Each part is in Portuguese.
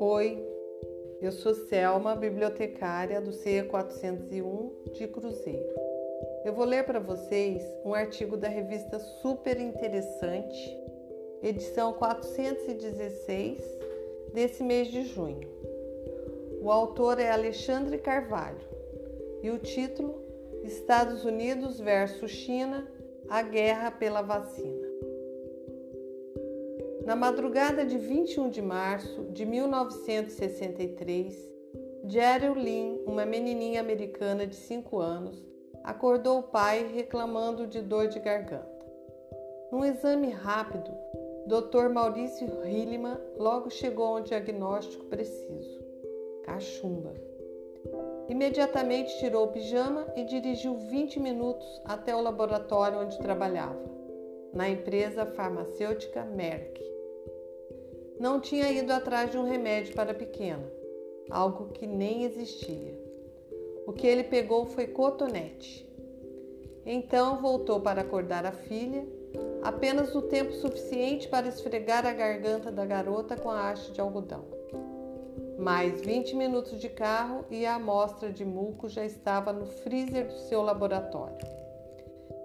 Oi, eu sou Selma, bibliotecária do CEA 401 de Cruzeiro. Eu vou ler para vocês um artigo da revista Super Interessante, edição 416 desse mês de junho. O autor é Alexandre Carvalho e o título Estados Unidos versus China: A Guerra pela Vacina. Na madrugada de 21 de março de 1963, Jerry Lynn, uma menininha americana de 5 anos, acordou o pai reclamando de dor de garganta. Num exame rápido, Dr. Maurício Hilleman logo chegou a um diagnóstico preciso: cachumba. Imediatamente tirou o pijama e dirigiu 20 minutos até o laboratório onde trabalhava, na empresa farmacêutica Merck não tinha ido atrás de um remédio para pequena, algo que nem existia. O que ele pegou foi cotonete. Então voltou para acordar a filha, apenas o tempo suficiente para esfregar a garganta da garota com a haste de algodão. Mais 20 minutos de carro e a amostra de muco já estava no freezer do seu laboratório.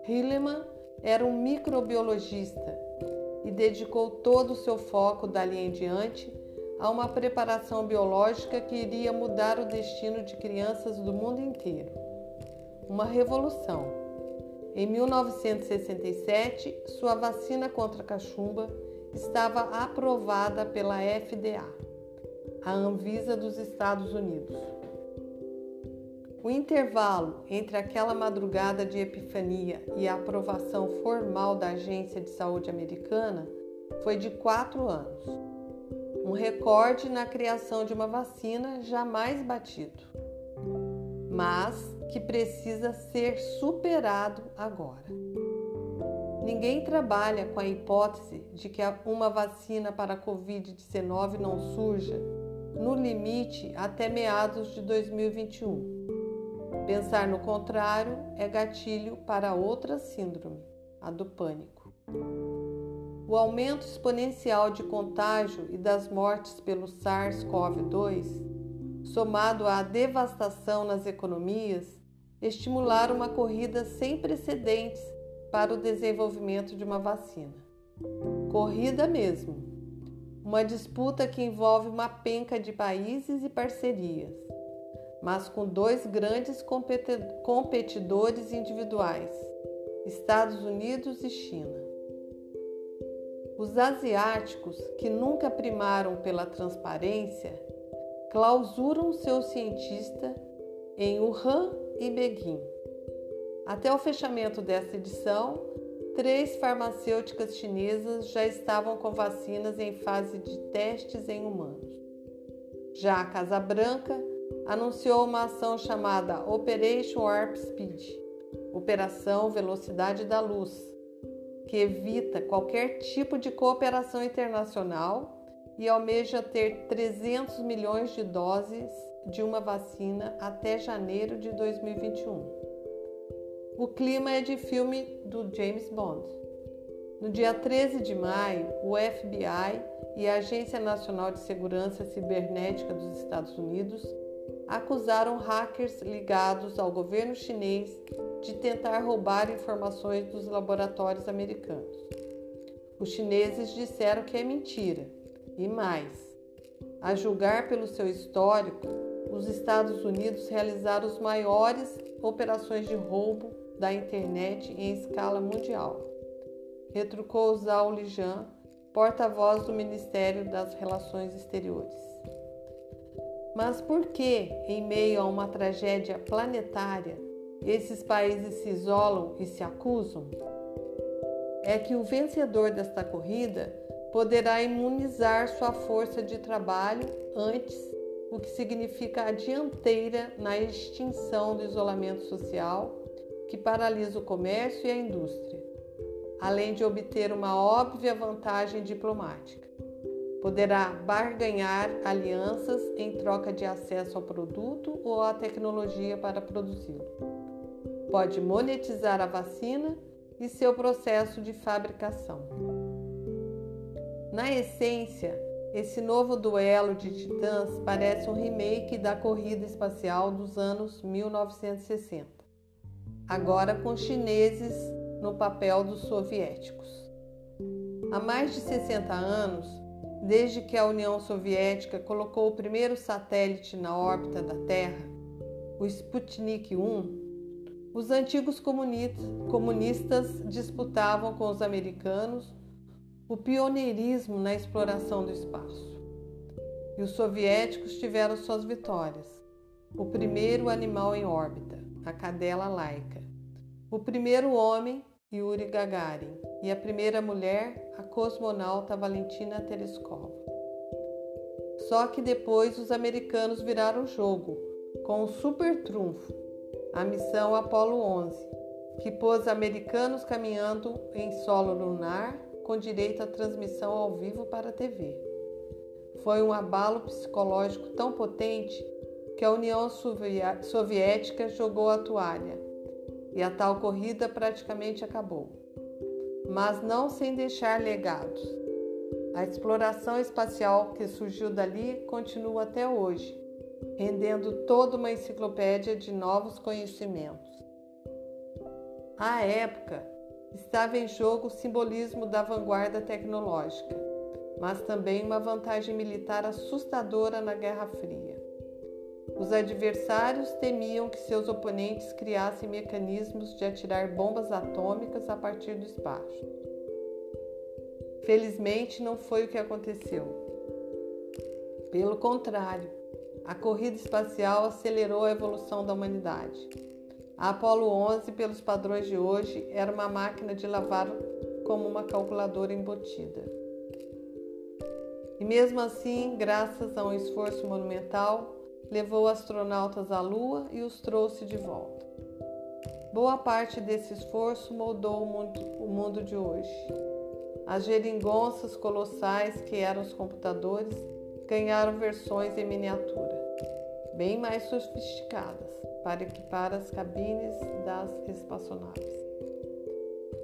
Hilleman era um microbiologista e dedicou todo o seu foco dali em diante a uma preparação biológica que iria mudar o destino de crianças do mundo inteiro. Uma revolução. Em 1967, sua vacina contra a cachumba estava aprovada pela FDA, a Anvisa dos Estados Unidos. O intervalo entre aquela madrugada de epifania e a aprovação formal da Agência de Saúde Americana foi de quatro anos, um recorde na criação de uma vacina jamais batido, mas que precisa ser superado agora. Ninguém trabalha com a hipótese de que uma vacina para a Covid-19 não surja, no limite, até meados de 2021 Pensar no contrário é gatilho para outra síndrome, a do pânico. O aumento exponencial de contágio e das mortes pelo SARS-CoV-2, somado à devastação nas economias, estimularam uma corrida sem precedentes para o desenvolvimento de uma vacina. Corrida mesmo. Uma disputa que envolve uma penca de países e parcerias mas com dois grandes competidores individuais, Estados Unidos e China. Os asiáticos, que nunca primaram pela transparência, clausuram seus cientistas em Wuhan e Beijing. Até o fechamento desta edição, três farmacêuticas chinesas já estavam com vacinas em fase de testes em humanos. Já a Casa Branca anunciou uma ação chamada Operation Warp Speed Operação Velocidade da Luz que evita qualquer tipo de cooperação internacional e almeja ter 300 milhões de doses de uma vacina até janeiro de 2021. O clima é de filme do James Bond. No dia 13 de maio, o FBI e a Agência Nacional de Segurança Cibernética dos Estados Unidos acusaram hackers ligados ao governo chinês de tentar roubar informações dos laboratórios americanos. Os chineses disseram que é mentira. E mais, a julgar pelo seu histórico, os Estados Unidos realizaram as maiores operações de roubo da internet em escala mundial. Retrucou Zhao Lijian, porta-voz do Ministério das Relações Exteriores. Mas por que, em meio a uma tragédia planetária, esses países se isolam e se acusam? É que o vencedor desta corrida poderá imunizar sua força de trabalho antes, o que significa a dianteira na extinção do isolamento social que paralisa o comércio e a indústria, além de obter uma óbvia vantagem diplomática. Poderá barganhar alianças em troca de acesso ao produto ou à tecnologia para produzi-lo. Pode monetizar a vacina e seu processo de fabricação. Na essência, esse novo duelo de titãs parece um remake da corrida espacial dos anos 1960, agora com chineses no papel dos soviéticos. Há mais de 60 anos, desde que a União Soviética colocou o primeiro satélite na órbita da Terra, o Sputnik 1, os antigos comunistas disputavam com os americanos o pioneirismo na exploração do espaço. E os soviéticos tiveram suas vitórias. O primeiro animal em órbita, a cadela laica. O primeiro homem, Yuri Gagarin. E a primeira mulher, a cosmonauta Valentina Tereskova. Só que depois os americanos viraram o jogo, com um super trunfo, a missão Apollo 11, que pôs americanos caminhando em solo lunar com direito à transmissão ao vivo para a TV. Foi um abalo psicológico tão potente que a União Soviética jogou a toalha e a tal corrida praticamente acabou. Mas não sem deixar legados. A exploração espacial que surgiu dali continua até hoje, rendendo toda uma enciclopédia de novos conhecimentos. À época, estava em jogo o simbolismo da vanguarda tecnológica, mas também uma vantagem militar assustadora na Guerra Fria. Os adversários temiam que seus oponentes criassem mecanismos de atirar bombas atômicas a partir do espaço. Felizmente, não foi o que aconteceu. Pelo contrário, a corrida espacial acelerou a evolução da humanidade. A Apollo 11, pelos padrões de hoje, era uma máquina de lavar como uma calculadora embutida. E mesmo assim, graças a um esforço monumental, levou astronautas à Lua e os trouxe de volta. Boa parte desse esforço moldou o mundo, o mundo de hoje. As geringonças colossais que eram os computadores ganharam versões em miniatura, bem mais sofisticadas para equipar as cabines das espaçonaves.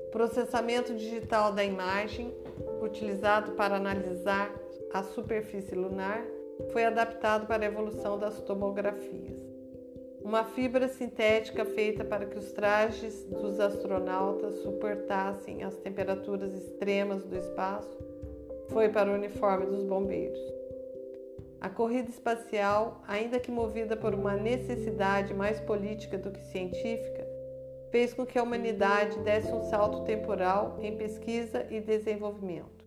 O processamento digital da imagem, utilizado para analisar a superfície lunar, foi adaptado para a evolução das tomografias. Uma fibra sintética feita para que os trajes dos astronautas suportassem as temperaturas extremas do espaço foi para o uniforme dos bombeiros. A corrida espacial, ainda que movida por uma necessidade mais política do que científica, fez com que a humanidade desse um salto temporal em pesquisa e desenvolvimento.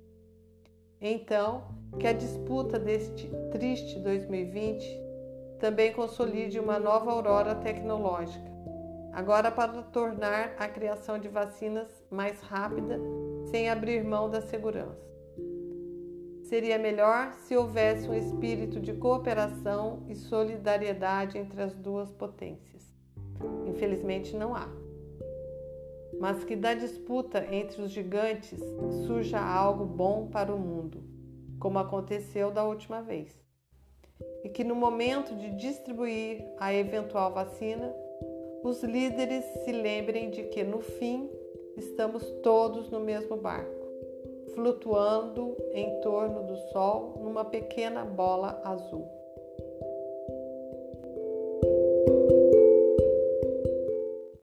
Então, que a disputa deste triste 2020 também consolide uma nova aurora tecnológica, agora para tornar a criação de vacinas mais rápida, sem abrir mão da segurança. Seria melhor se houvesse um espírito de cooperação e solidariedade entre as duas potências. Infelizmente, não há. Mas que da disputa entre os gigantes surja algo bom para o mundo, como aconteceu da última vez. E que no momento de distribuir a eventual vacina, os líderes se lembrem de que no fim estamos todos no mesmo barco flutuando em torno do Sol numa pequena bola azul.